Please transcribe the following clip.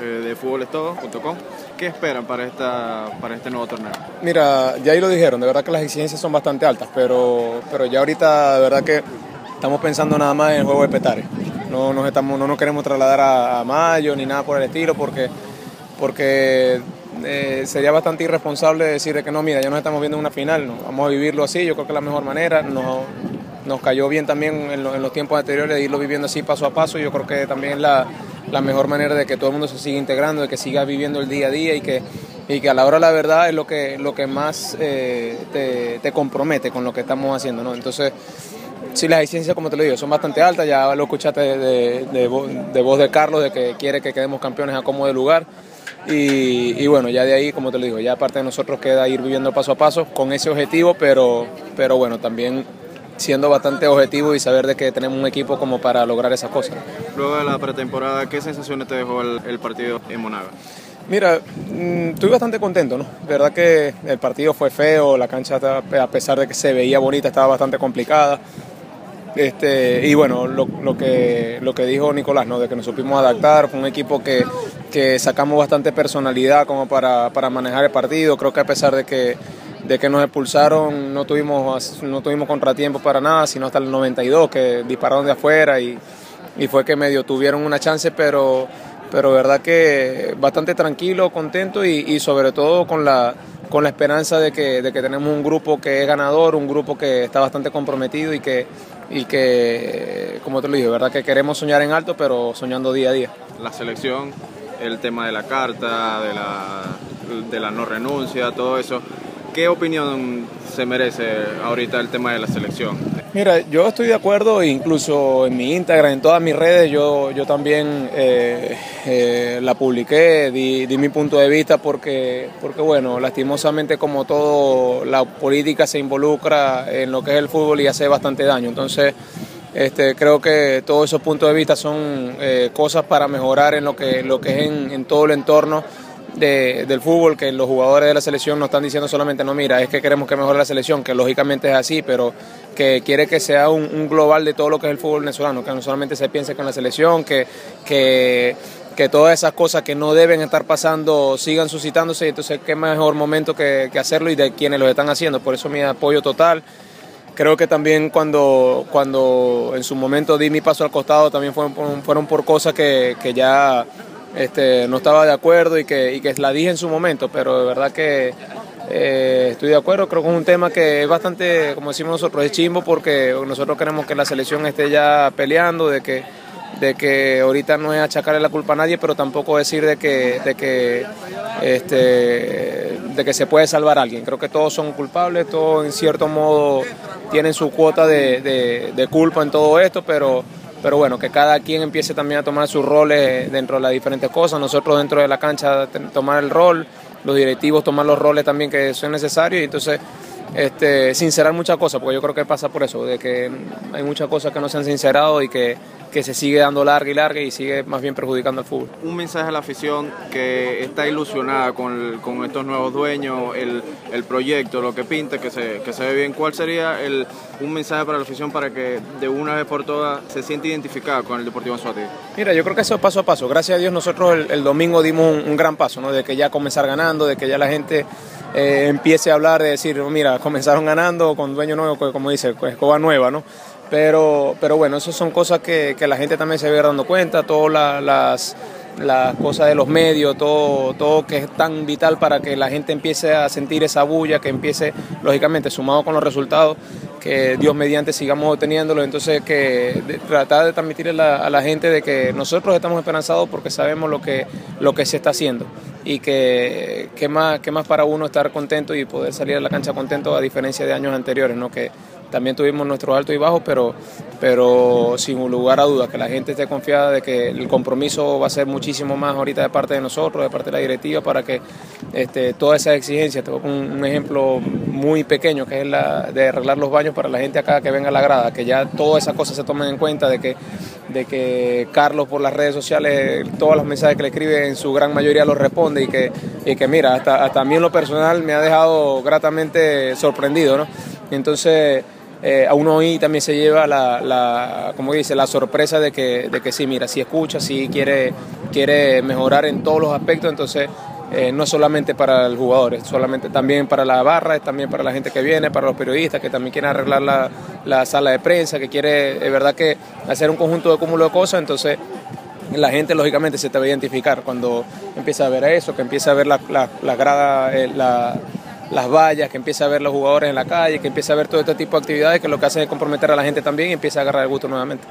eh, de futbolestodo.com. ¿Qué esperan para, esta, para este nuevo torneo? Mira, ya ahí lo dijeron, de verdad que las exigencias son bastante altas, pero, pero ya ahorita de verdad que estamos pensando nada más en el juego de Petare. No nos, estamos, no nos queremos trasladar a, Mayo ni nada por el estilo porque, porque eh, sería bastante irresponsable decir que no, mira, ya nos estamos viendo en una final, no, vamos a vivirlo así, yo creo que es la mejor manera. No, nos cayó bien también en, los tiempos anteriores de irlo viviendo así paso a paso, yo creo que también la la mejor manera de que todo el mundo se siga integrando, de que siga viviendo el día a día y que, y que a la hora la verdad es lo que, lo que más eh, te, compromete con lo que estamos haciendo. ¿no? Entonces, sí, las exigencias, como te lo digo, son bastante altas, ya lo escuchaste de, voz de Carlos, de que quiere que quedemos campeones a como de lugar. Y, y, bueno, ya de ahí, como te lo digo, ya aparte de nosotros queda ir viviendo paso a paso con ese objetivo, pero, pero bueno, también siendo bastante objetivo y saber de que tenemos un equipo como para lograr esas cosas. Luego de la pretemporada, ¿qué sensaciones te dejó el, partido en Monaga? Mira, mm, estoy bastante contento, ¿no? Verdad que el partido fue feo, la cancha a pesar de que se veía bonita estaba bastante complicada. Este, y bueno, lo, lo, que, lo que dijo Nicolás, ¿no? de que nos supimos adaptar, fue un equipo que, que sacamos bastante personalidad como para, para manejar el partido. Creo que a pesar de que de que nos expulsaron no tuvimos, no tuvimos contratiempo para nada, sino hasta el 92 que dispararon de afuera y, y fue que medio tuvieron una chance, pero, pero verdad que bastante tranquilo, contento y, y sobre todo con la, con la esperanza de que, de que tenemos un grupo que es ganador, un grupo que está bastante comprometido y que, y que como te lo dije, verdad que queremos soñar en alto, pero soñando día a día. La selección, el tema de la carta, de la, de la no renuncia, todo eso ¿Qué opinión se merece ahorita el tema de la selección? Mira, yo estoy de acuerdo, incluso en mi Instagram, en todas mis redes, yo, yo también eh, eh, la publiqué, di, mi punto de vista porque, porque, bueno, lastimosamente como todo, la política se involucra en lo que es el fútbol y hace bastante daño. Entonces, este, creo que todos esos puntos de vista son eh, cosas para mejorar en lo que, lo que es en, en todo el entorno del fútbol que los jugadores de la selección no están diciendo solamente, no, mira, es que queremos que mejore la selección, que lógicamente es así, pero que quiere que sea un, global de todo lo que es el fútbol venezolano, que no solamente se piense con la selección, que, que, que todas esas cosas que no deben estar pasando sigan suscitándose, entonces qué mejor momento que, hacerlo y de quienes lo están haciendo, por eso mi apoyo total. Creo que también cuando, cuando en su momento di mi paso al costado también fueron, fueron por cosas que, que ya este, no estaba de acuerdo y que, y que la dije en su momento, pero de verdad que eh, estoy de acuerdo, creo que es un tema que es bastante, como decimos nosotros, es chimbo porque nosotros queremos que la selección esté ya peleando, de que, de que ahorita no es achacarle la culpa a nadie, pero tampoco decir de que, de que, este, de que se puede salvar a alguien. Creo que todos son culpables, todos en cierto modo tienen su cuota de, de culpa en todo esto, pero pero bueno, que cada quien empiece también a tomar sus roles dentro de las diferentes cosas, nosotros dentro de la cancha tomar el rol, los directivos tomar los roles también que son necesarios y entonces este, sincerar muchas cosas, porque yo creo que pasa por eso, de que hay muchas cosas que no se han sincerado y que que se sigue dando larga y larga y sigue más bien perjudicando al fútbol. Un mensaje a la afición que está ilusionada con, con estos nuevos dueños, el, el, proyecto, lo que pinta, que se, que se ve bien. ¿Cuál sería el, un mensaje para la afición para que de una vez por todas se siente identificada con el Deportivo Anzuati? Mira, yo creo que eso es paso a paso. Gracias a Dios nosotros el, domingo dimos un, gran paso, ¿no? de que ya comenzar ganando, de que ya la gente eh, empiece a hablar, de decir, mira, comenzaron ganando con dueño nuevo, como dice, escoba nueva, ¿no? Pero, pero bueno, esas son cosas que, que la gente también se ve dando cuenta, todas las, las cosas de los medios, todo, todo que es tan vital para que la gente empiece a sentir esa bulla, que empiece, lógicamente, sumado con los resultados, que Dios mediante sigamos obteniéndolo. Entonces, que tratar de transmitirle a la, gente de que nosotros estamos esperanzados porque sabemos lo que, lo que se está haciendo y que, que, más, que más para uno estar contento y poder salir a la cancha contento a diferencia de años anteriores, ¿no? que también tuvimos nuestros altos y bajos, pero, pero sin lugar a dudas, que la gente esté confiada de que el compromiso va a ser muchísimo más ahorita de parte de nosotros, de parte de la directiva, para que este, todas esas exigencias, tengo un, un, ejemplo muy pequeño, que es la de arreglar los baños para la gente acá que venga a la grada, que ya todas esas cosas se tomen en cuenta, de que, de que Carlos por las redes sociales, todos los mensajes que le escribe en su gran mayoría los responde y que, y que mira, hasta, hasta a mí en lo personal me ha dejado gratamente sorprendido, ¿no? Entonces, eh, a uno hoy también se lleva la, como dice, la sorpresa de que, de que sí, mira, si escucha, si quiere, quiere mejorar en todos los aspectos, entonces eh, no solamente para el jugador, es solamente también para la barra, es también para la gente que viene, para los periodistas que también quieren arreglar la, la sala de prensa, que quiere, de verdad que hacer un conjunto de cúmulo de cosas, entonces la gente lógicamente se te va a identificar cuando empieza a ver eso, que empieza a ver la, la, la grada, eh, la, las vallas, que empieza a ver los jugadores en la calle, que empieza a ver todo este tipo de actividades que lo que hacen es comprometer a la gente también y empieza a agarrar el gusto nuevamente.